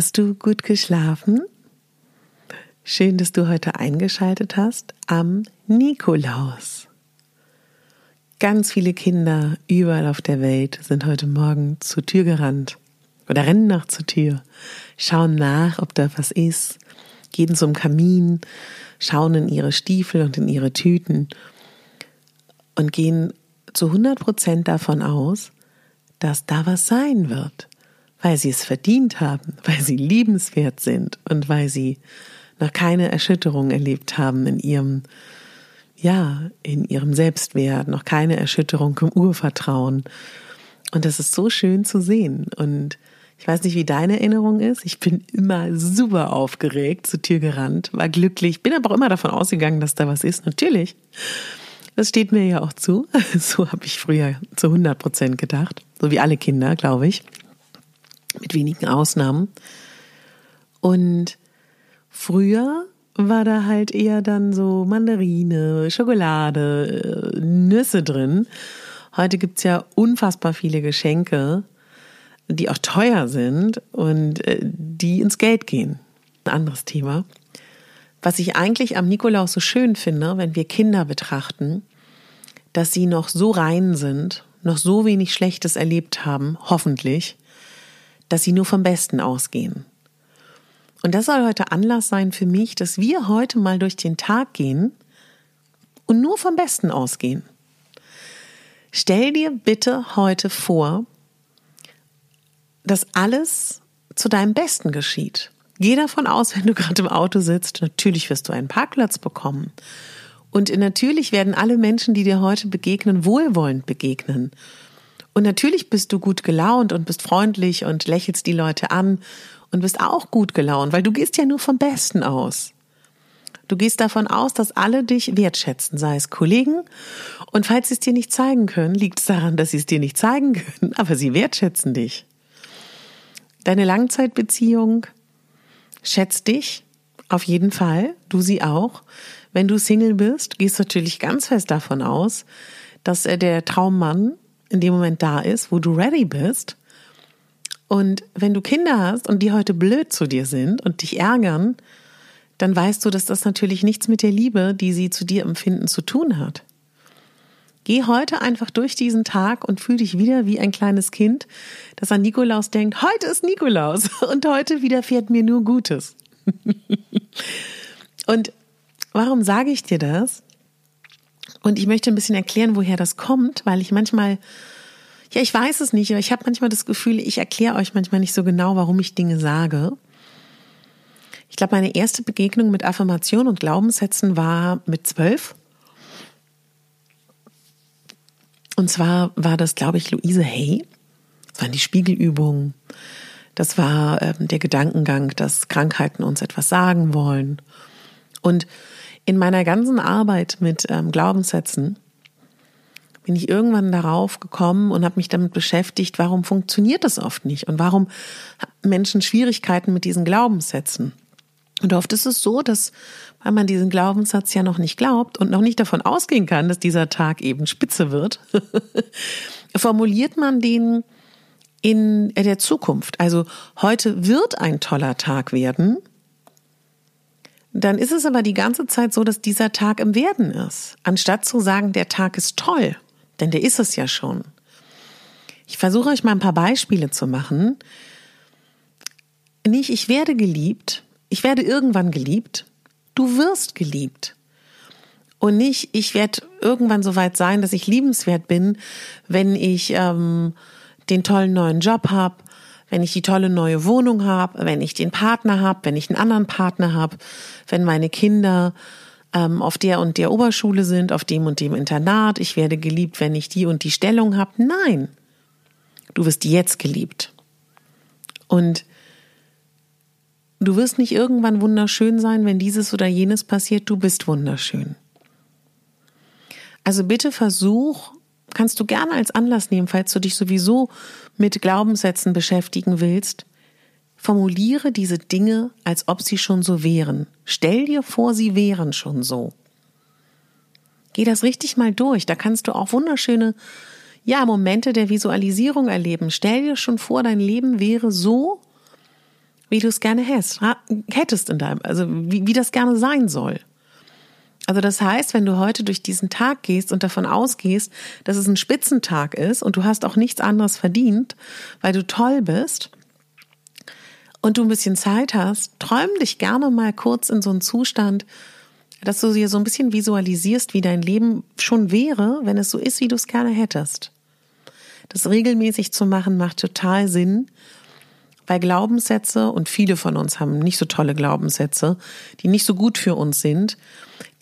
Hast du gut geschlafen? Schön, dass du heute eingeschaltet hast am Nikolaus. Ganz viele Kinder überall auf der Welt sind heute Morgen zur Tür gerannt oder rennen nach zur Tür, schauen nach, ob da was ist, gehen zum Kamin, schauen in ihre Stiefel und in ihre Tüten und gehen zu 100 Prozent davon aus, dass da was sein wird weil sie es verdient haben, weil sie liebenswert sind und weil sie noch keine Erschütterung erlebt haben in ihrem, ja, in ihrem Selbstwert, noch keine Erschütterung im Urvertrauen. Und das ist so schön zu sehen. Und ich weiß nicht, wie deine Erinnerung ist. Ich bin immer super aufgeregt, zur Tür gerannt, war glücklich, bin aber auch immer davon ausgegangen, dass da was ist. Natürlich. Das steht mir ja auch zu. So habe ich früher zu 100 Prozent gedacht. So wie alle Kinder, glaube ich mit wenigen Ausnahmen. Und früher war da halt eher dann so Mandarine, Schokolade, äh, Nüsse drin. Heute gibt's ja unfassbar viele Geschenke, die auch teuer sind und äh, die ins Geld gehen. Ein anderes Thema. Was ich eigentlich am Nikolaus so schön finde, wenn wir Kinder betrachten, dass sie noch so rein sind, noch so wenig Schlechtes erlebt haben, hoffentlich, dass sie nur vom Besten ausgehen. Und das soll heute Anlass sein für mich, dass wir heute mal durch den Tag gehen und nur vom Besten ausgehen. Stell dir bitte heute vor, dass alles zu deinem Besten geschieht. Geh davon aus, wenn du gerade im Auto sitzt, natürlich wirst du einen Parkplatz bekommen. Und natürlich werden alle Menschen, die dir heute begegnen, wohlwollend begegnen. Und natürlich bist du gut gelaunt und bist freundlich und lächelst die Leute an und bist auch gut gelaunt, weil du gehst ja nur vom Besten aus. Du gehst davon aus, dass alle dich wertschätzen, sei es Kollegen. Und falls sie es dir nicht zeigen können, liegt es daran, dass sie es dir nicht zeigen können, aber sie wertschätzen dich. Deine Langzeitbeziehung schätzt dich auf jeden Fall, du sie auch. Wenn du Single bist, gehst du natürlich ganz fest davon aus, dass der Traummann in dem Moment da ist, wo du ready bist. Und wenn du Kinder hast und die heute blöd zu dir sind und dich ärgern, dann weißt du, dass das natürlich nichts mit der Liebe, die sie zu dir empfinden, zu tun hat. Geh heute einfach durch diesen Tag und fühl dich wieder wie ein kleines Kind, das an Nikolaus denkt, heute ist Nikolaus und heute widerfährt mir nur Gutes. und warum sage ich dir das? Und ich möchte ein bisschen erklären, woher das kommt, weil ich manchmal, ja, ich weiß es nicht, aber ich habe manchmal das Gefühl, ich erkläre euch manchmal nicht so genau, warum ich Dinge sage. Ich glaube, meine erste Begegnung mit Affirmation und Glaubenssätzen war mit zwölf. Und zwar war das, glaube ich, Luise Hay. Das waren die Spiegelübungen. Das war ähm, der Gedankengang, dass Krankheiten uns etwas sagen wollen. Und in meiner ganzen Arbeit mit ähm, Glaubenssätzen bin ich irgendwann darauf gekommen und habe mich damit beschäftigt, warum funktioniert das oft nicht und warum Menschen Schwierigkeiten mit diesen Glaubenssätzen. Und oft ist es so, dass, weil man diesen Glaubenssatz ja noch nicht glaubt und noch nicht davon ausgehen kann, dass dieser Tag eben spitze wird, formuliert man den in der Zukunft. Also heute wird ein toller Tag werden. Dann ist es aber die ganze Zeit so, dass dieser Tag im Werden ist. Anstatt zu sagen, der Tag ist toll, denn der ist es ja schon. Ich versuche euch mal ein paar Beispiele zu machen. Nicht, ich werde geliebt, ich werde irgendwann geliebt, du wirst geliebt. Und nicht, ich werde irgendwann so weit sein, dass ich liebenswert bin, wenn ich ähm, den tollen neuen Job habe, wenn ich die tolle neue Wohnung habe, wenn ich den Partner habe, wenn ich einen anderen Partner habe, wenn meine Kinder ähm, auf der und der Oberschule sind, auf dem und dem Internat, ich werde geliebt, wenn ich die und die Stellung habe. Nein, du wirst jetzt geliebt. Und du wirst nicht irgendwann wunderschön sein, wenn dieses oder jenes passiert, du bist wunderschön. Also bitte versuch, kannst du gerne als Anlass nehmen, falls du dich sowieso mit Glaubenssätzen beschäftigen willst, formuliere diese Dinge, als ob sie schon so wären. Stell dir vor, sie wären schon so. Geh das richtig mal durch. Da kannst du auch wunderschöne, ja, Momente der Visualisierung erleben. Stell dir schon vor, dein Leben wäre so, wie du es gerne hättest, in deinem, also wie, wie das gerne sein soll. Also das heißt, wenn du heute durch diesen Tag gehst und davon ausgehst, dass es ein Spitzentag ist und du hast auch nichts anderes verdient, weil du toll bist und du ein bisschen Zeit hast, träum dich gerne mal kurz in so einen Zustand, dass du dir so ein bisschen visualisierst, wie dein Leben schon wäre, wenn es so ist, wie du es gerne hättest. Das regelmäßig zu machen macht total Sinn weil Glaubenssätze, und viele von uns haben nicht so tolle Glaubenssätze, die nicht so gut für uns sind,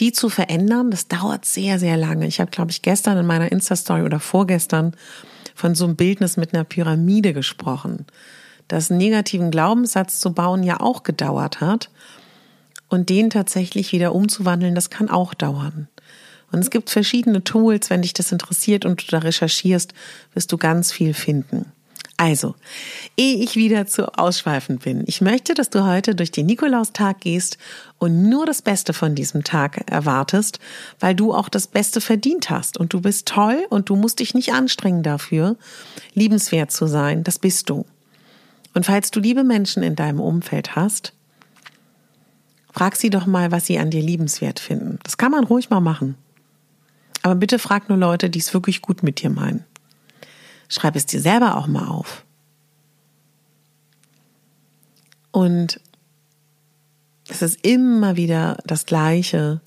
die zu verändern, das dauert sehr, sehr lange. Ich habe, glaube ich, gestern in meiner Insta-Story oder vorgestern von so einem Bildnis mit einer Pyramide gesprochen. Das negativen Glaubenssatz zu bauen ja auch gedauert hat. Und den tatsächlich wieder umzuwandeln, das kann auch dauern. Und es gibt verschiedene Tools, wenn dich das interessiert und du da recherchierst, wirst du ganz viel finden. Also, ehe ich wieder zu ausschweifend bin, ich möchte, dass du heute durch den Nikolaustag gehst und nur das Beste von diesem Tag erwartest, weil du auch das Beste verdient hast und du bist toll und du musst dich nicht anstrengen dafür, liebenswert zu sein, das bist du. Und falls du liebe Menschen in deinem Umfeld hast, frag sie doch mal, was sie an dir liebenswert finden. Das kann man ruhig mal machen. Aber bitte frag nur Leute, die es wirklich gut mit dir meinen. Schreib es dir selber auch mal auf. Und es ist immer wieder das Gleiche.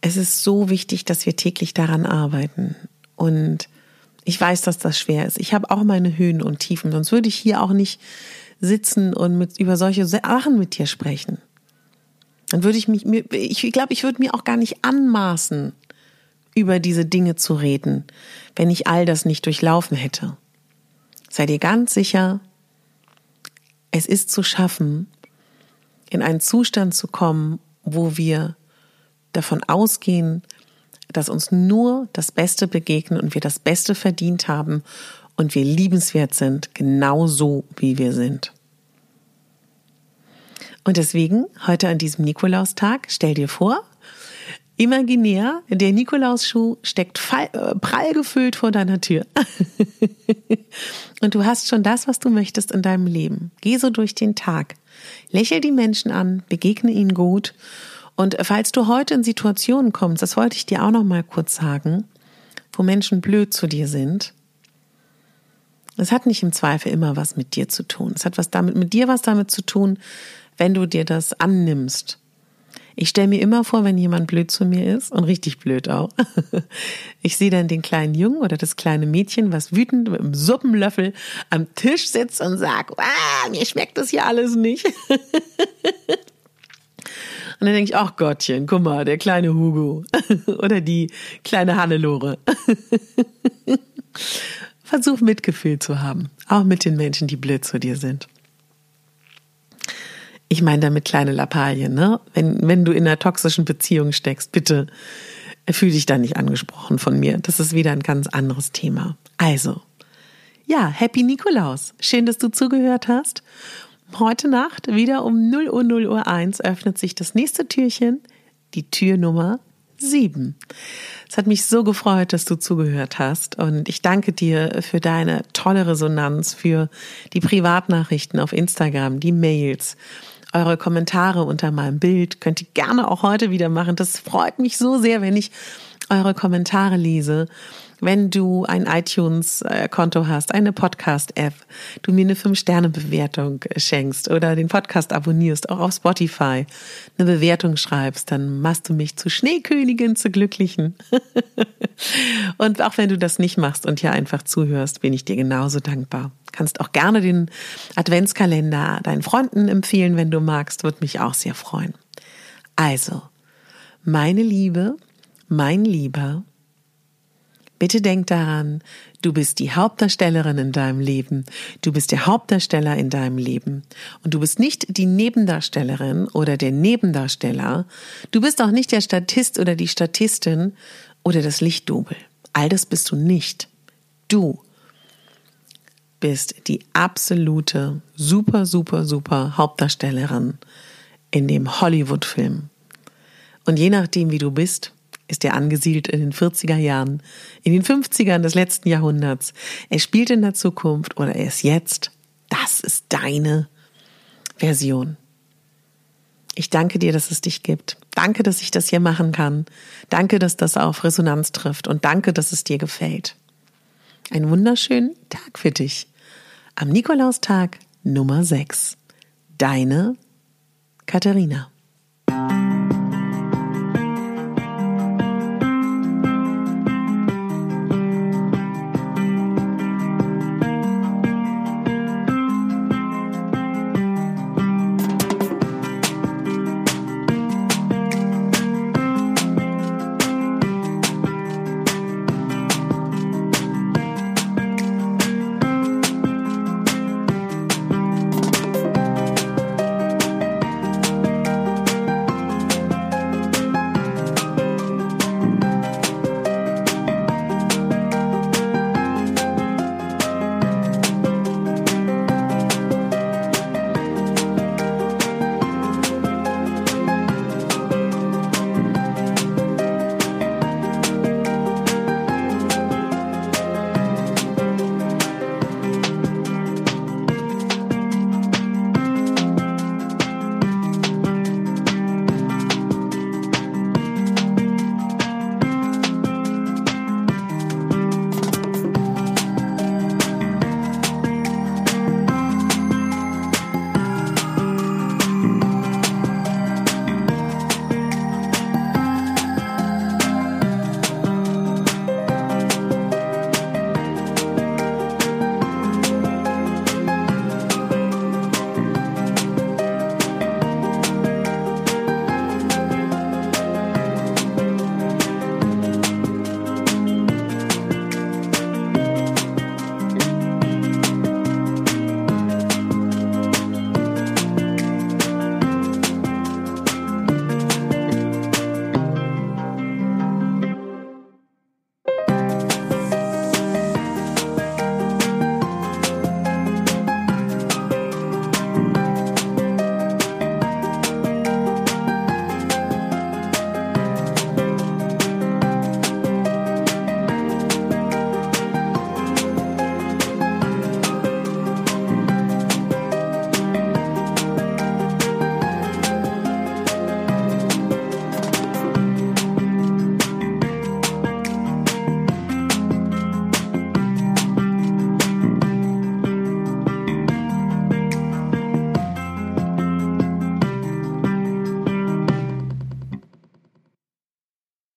Es ist so wichtig, dass wir täglich daran arbeiten. Und ich weiß, dass das schwer ist. Ich habe auch meine Höhen und Tiefen, sonst würde ich hier auch nicht sitzen und mit, über solche Sachen mit dir sprechen. Dann würde ich mich, ich glaube, ich würde mir auch gar nicht anmaßen, über diese Dinge zu reden, wenn ich all das nicht durchlaufen hätte. Sei dir ganz sicher, es ist zu schaffen, in einen Zustand zu kommen, wo wir davon ausgehen, dass uns nur das Beste begegnet und wir das Beste verdient haben und wir liebenswert sind, genau so, wie wir sind. Und deswegen, heute an diesem Nikolaustag, stell dir vor, Imaginär, der Nikolausschuh steckt äh, prall gefüllt vor deiner Tür. und du hast schon das, was du möchtest in deinem Leben. Geh so durch den Tag. Lächel die Menschen an, begegne ihnen gut. Und falls du heute in Situationen kommst, das wollte ich dir auch noch mal kurz sagen, wo Menschen blöd zu dir sind, es hat nicht im Zweifel immer was mit dir zu tun. Es hat was damit, mit dir was damit zu tun, wenn du dir das annimmst ich stelle mir immer vor, wenn jemand blöd zu mir ist und richtig blöd auch. Ich sehe dann den kleinen Jungen oder das kleine Mädchen, was wütend mit einem Suppenlöffel am Tisch sitzt und sagt, ah, mir schmeckt das hier alles nicht. Und dann denke ich, ach Gottchen, guck mal, der kleine Hugo oder die kleine Hannelore. Versuch Mitgefühl zu haben, auch mit den Menschen, die blöd zu dir sind. Ich meine damit kleine Lappalien, ne? Wenn, wenn du in einer toxischen Beziehung steckst, bitte fühl dich da nicht angesprochen von mir. Das ist wieder ein ganz anderes Thema. Also, ja, Happy Nikolaus. Schön, dass du zugehört hast. Heute Nacht, wieder um 0 Uhr 0 Uhr 1, öffnet sich das nächste Türchen, die Tür Nummer 7. Es hat mich so gefreut, dass du zugehört hast und ich danke dir für deine tolle Resonanz, für die Privatnachrichten auf Instagram, die Mails, eure Kommentare unter meinem Bild. Könnt ihr gerne auch heute wieder machen. Das freut mich so sehr, wenn ich eure Kommentare lese wenn du ein iTunes-Konto hast, eine Podcast-App, du mir eine 5-Sterne-Bewertung schenkst oder den Podcast abonnierst, auch auf Spotify, eine Bewertung schreibst, dann machst du mich zu Schneekönigin, zu Glücklichen. und auch wenn du das nicht machst und hier einfach zuhörst, bin ich dir genauso dankbar. Kannst auch gerne den Adventskalender deinen Freunden empfehlen, wenn du magst, würde mich auch sehr freuen. Also, meine Liebe, mein Lieber, Bitte denk daran, du bist die Hauptdarstellerin in deinem Leben, du bist der Hauptdarsteller in deinem Leben und du bist nicht die Nebendarstellerin oder der Nebendarsteller, du bist auch nicht der Statist oder die Statistin oder das Lichtdubel. All das bist du nicht. Du bist die absolute, super, super, super Hauptdarstellerin in dem Hollywood-Film. Und je nachdem, wie du bist, ist er angesiedelt in den 40er Jahren, in den 50ern des letzten Jahrhunderts. Er spielt in der Zukunft oder er ist jetzt. Das ist deine Version. Ich danke dir, dass es dich gibt. Danke, dass ich das hier machen kann. Danke, dass das auf Resonanz trifft und danke, dass es dir gefällt. Einen wunderschönen Tag für dich. Am Nikolaustag Nummer 6. Deine Katharina.